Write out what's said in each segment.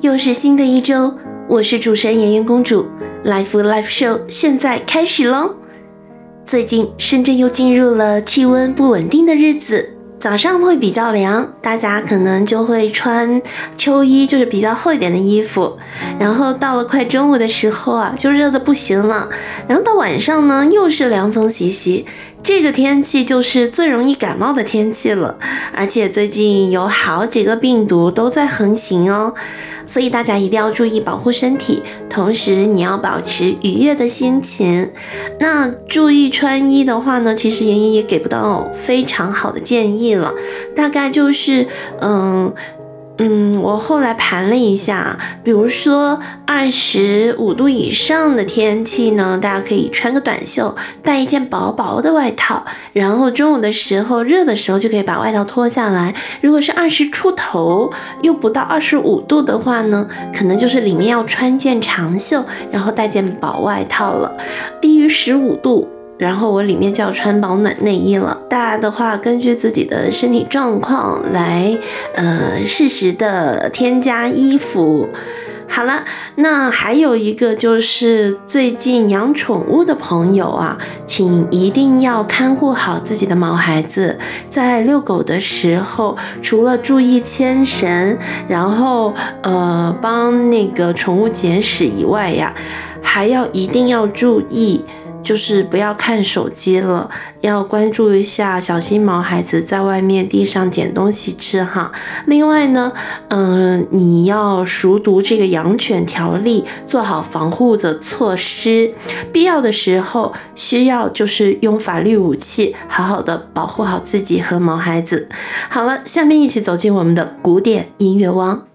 又是新的一周，我是主持人妍妍公主，Life Life Show 现在开始喽。最近深圳又进入了气温不稳定的日子。早上会比较凉，大家可能就会穿秋衣，就是比较厚一点的衣服。然后到了快中午的时候啊，就热的不行了。然后到晚上呢，又是凉风习习。这个天气就是最容易感冒的天气了，而且最近有好几个病毒都在横行哦。所以大家一定要注意保护身体，同时你要保持愉悦的心情。那注意穿衣的话呢，其实妍妍也给不到非常好的建议了，大概就是，嗯。嗯，我后来盘了一下，比如说二十五度以上的天气呢，大家可以穿个短袖，带一件薄薄的外套，然后中午的时候热的时候就可以把外套脱下来。如果是二十出头又不到二十五度的话呢，可能就是里面要穿件长袖，然后带件薄外套了。低于十五度。然后我里面就要穿保暖内衣了。大家的话，根据自己的身体状况来，呃，适时的添加衣服。好了，那还有一个就是最近养宠物的朋友啊，请一定要看护好自己的毛孩子。在遛狗的时候，除了注意牵绳，然后呃帮那个宠物捡屎以外呀，还要一定要注意。就是不要看手机了，要关注一下，小心毛孩子在外面地上捡东西吃哈。另外呢，嗯，你要熟读这个养犬条例，做好防护的措施，必要的时候需要就是用法律武器，好好的保护好自己和毛孩子。好了，下面一起走进我们的古典音乐汪。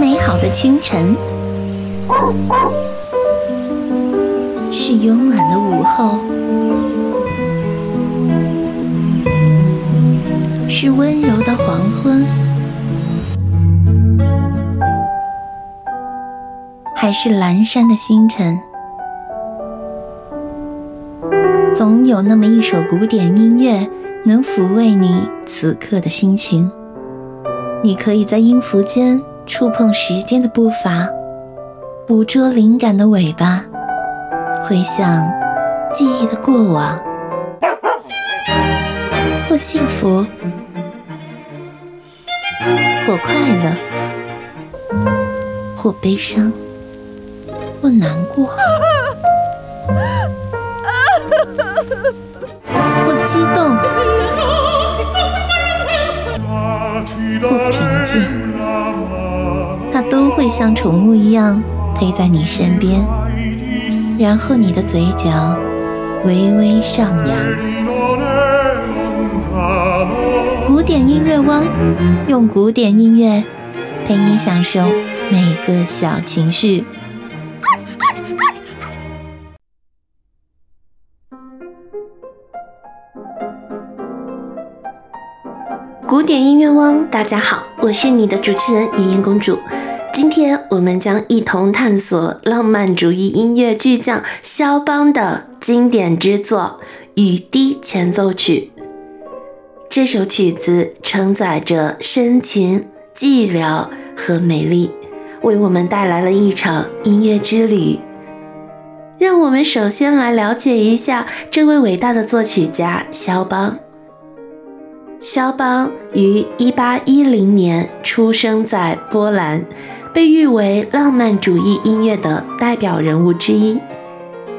美好的清晨，是慵懒的午后，是温柔的黄昏，还是阑珊的星辰？总有那么一首古典音乐，能抚慰你此刻的心情。你可以在音符间。触碰时间的步伐，捕捉灵感的尾巴，回想记忆的过往，或幸福，或快乐，或悲伤，或难过，或激动，或平静。都会像宠物一样陪在你身边，然后你的嘴角微微上扬。古典音乐汪，用古典音乐陪你享受每个小情绪。古典音乐汪，大家好，我是你的主持人妍妍公主。今天我们将一同探索浪漫主义音乐巨匠肖邦的经典之作《雨滴前奏曲》。这首曲子承载着深情、寂寥和美丽，为我们带来了一场音乐之旅。让我们首先来了解一下这位伟大的作曲家肖邦。肖邦于1810年出生在波兰。被誉为浪漫主义音乐的代表人物之一，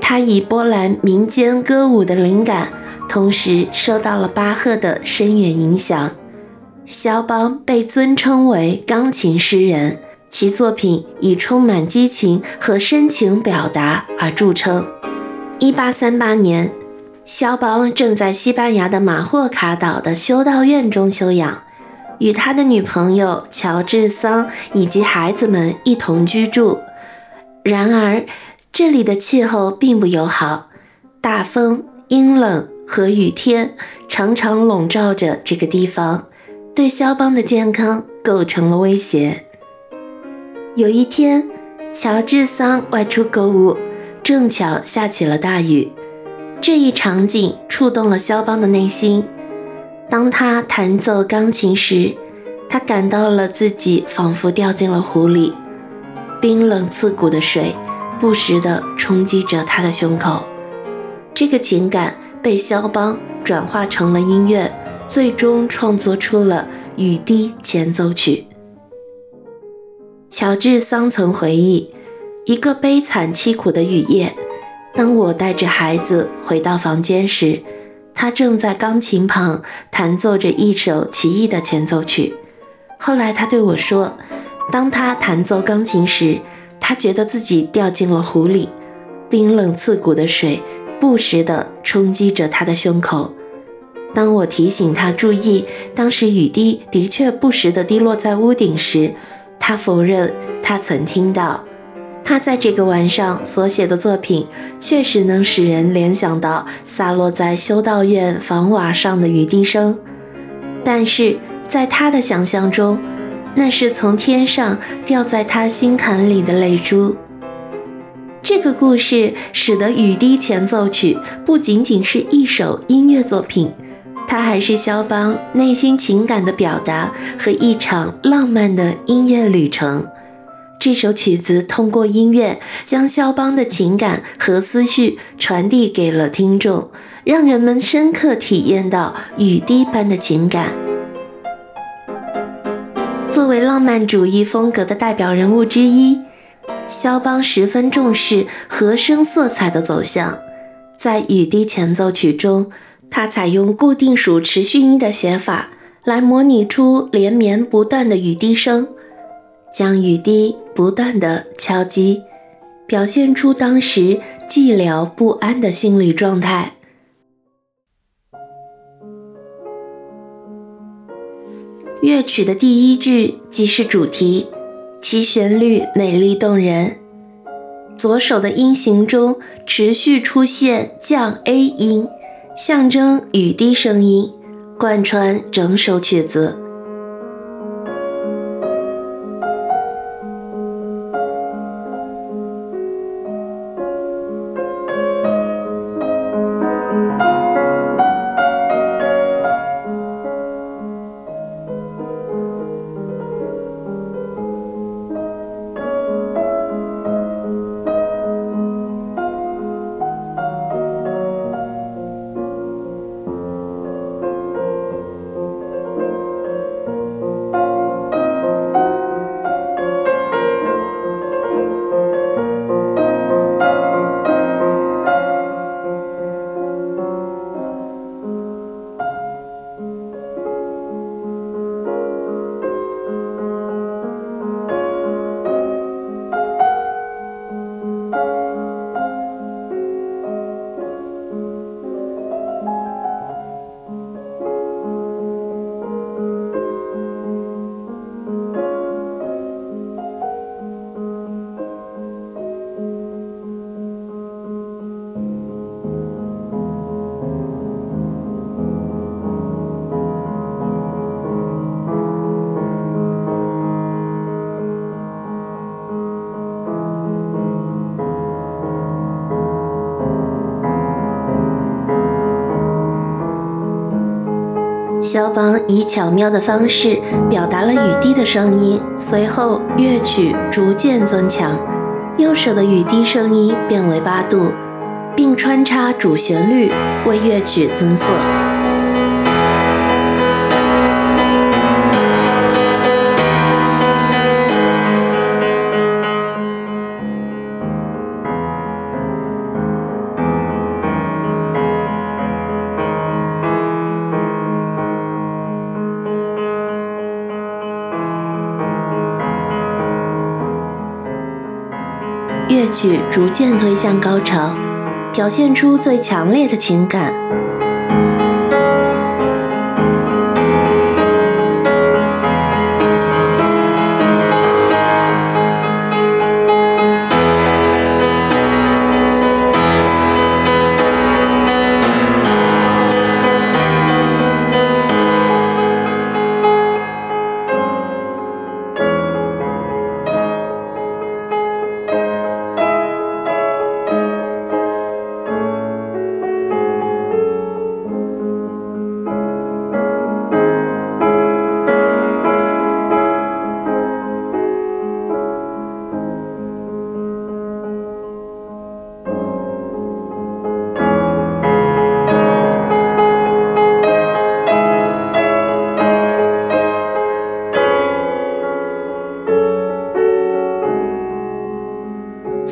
他以波兰民间歌舞的灵感，同时受到了巴赫的深远影响。肖邦被尊称为钢琴诗人，其作品以充满激情和深情表达而著称。1838年，肖邦正在西班牙的马霍卡岛的修道院中休养。与他的女朋友乔治桑以及孩子们一同居住。然而，这里的气候并不友好，大风、阴冷和雨天常常笼罩着这个地方，对肖邦的健康构成了威胁。有一天，乔治桑外出购物，正巧下起了大雨。这一场景触动了肖邦的内心。当他弹奏钢琴时，他感到了自己仿佛掉进了湖里，冰冷刺骨的水不时地冲击着他的胸口。这个情感被肖邦转化成了音乐，最终创作出了《雨滴前奏曲》。乔治·桑曾回忆，一个悲惨凄苦的雨夜，当我带着孩子回到房间时，他正在钢琴旁弹奏着一首奇异的前奏曲。后来他对我说，当他弹奏钢琴时，他觉得自己掉进了湖里，冰冷刺骨的水不时地冲击着他的胸口。当我提醒他注意，当时雨滴的确不时地滴落在屋顶时，他否认他曾听到。他在这个晚上所写的作品确实能使人联想到洒落在修道院房瓦上的雨滴声，但是在他的想象中，那是从天上掉在他心坎里的泪珠。这个故事使得《雨滴前奏曲》不仅仅是一首音乐作品，它还是肖邦内心情感的表达和一场浪漫的音乐旅程。这首曲子通过音乐将肖邦的情感和思绪传递给了听众，让人们深刻体验到雨滴般的情感。作为浪漫主义风格的代表人物之一，肖邦十分重视和声色彩的走向。在《雨滴前奏曲》中，他采用固定属持续音的写法来模拟出连绵不断的雨滴声。将雨滴不断的敲击，表现出当时寂寥不安的心理状态。乐曲的第一句即是主题，其旋律美丽动人。左手的音型中持续出现降 A 音，象征雨滴声音，贯穿整首曲子。肖邦以巧妙的方式表达了雨滴的声音，随后乐曲逐渐增强，右手的雨滴声音变为八度，并穿插主旋律为乐曲增色。曲逐渐推向高潮，表现出最强烈的情感。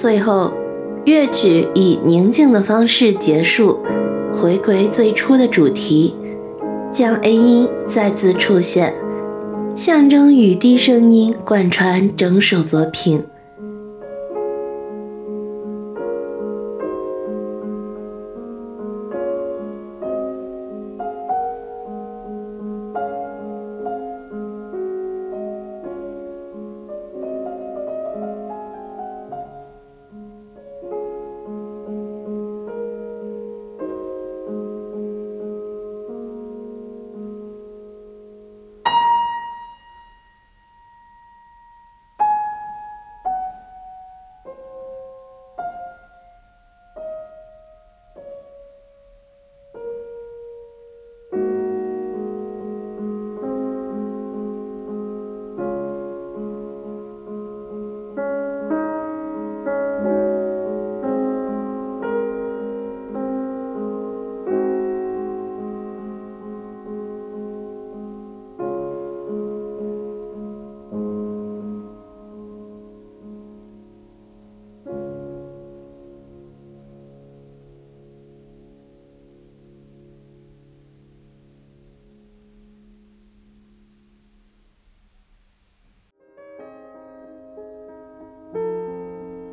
最后，乐曲以宁静的方式结束，回归最初的主题，将 A 音再次出现，象征雨滴声音贯穿整首作品。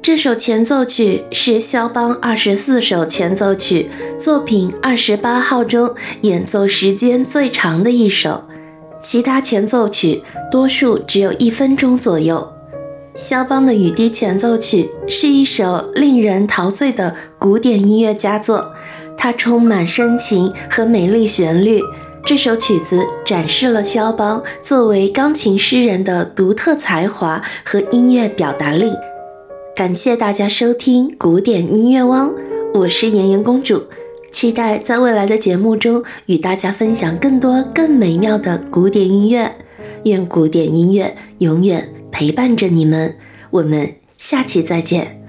这首前奏曲是肖邦二十四首前奏曲作品二十八号中演奏时间最长的一首，其他前奏曲多数只有一分钟左右。肖邦的雨滴前奏曲是一首令人陶醉的古典音乐佳作，它充满深情和美丽旋律。这首曲子展示了肖邦作为钢琴诗人的独特才华和音乐表达力。感谢大家收听古典音乐汪，我是妍妍公主，期待在未来的节目中与大家分享更多更美妙的古典音乐。愿古典音乐永远陪伴着你们，我们下期再见。